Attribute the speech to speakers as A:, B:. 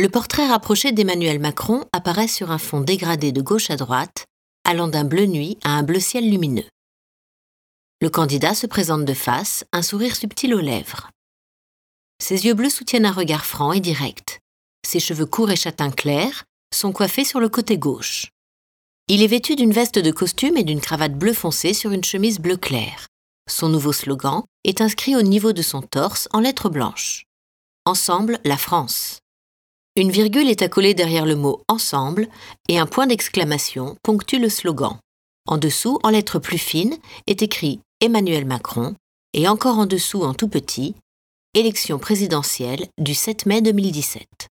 A: Le portrait rapproché d'Emmanuel Macron apparaît sur un fond dégradé de gauche à droite, allant d'un bleu nuit à un bleu ciel lumineux. Le candidat se présente de face, un sourire subtil aux lèvres. Ses yeux bleus soutiennent un regard franc et direct. Ses cheveux courts et châtain clair sont coiffés sur le côté gauche. Il est vêtu d'une veste de costume et d'une cravate bleu foncé sur une chemise bleu clair. Son nouveau slogan est inscrit au niveau de son torse en lettres blanches. Ensemble, la France. Une virgule est accolée derrière le mot ensemble et un point d'exclamation ponctue le slogan. En dessous, en lettres plus fines, est écrit Emmanuel Macron et encore en dessous en tout petit Élection présidentielle du 7 mai 2017.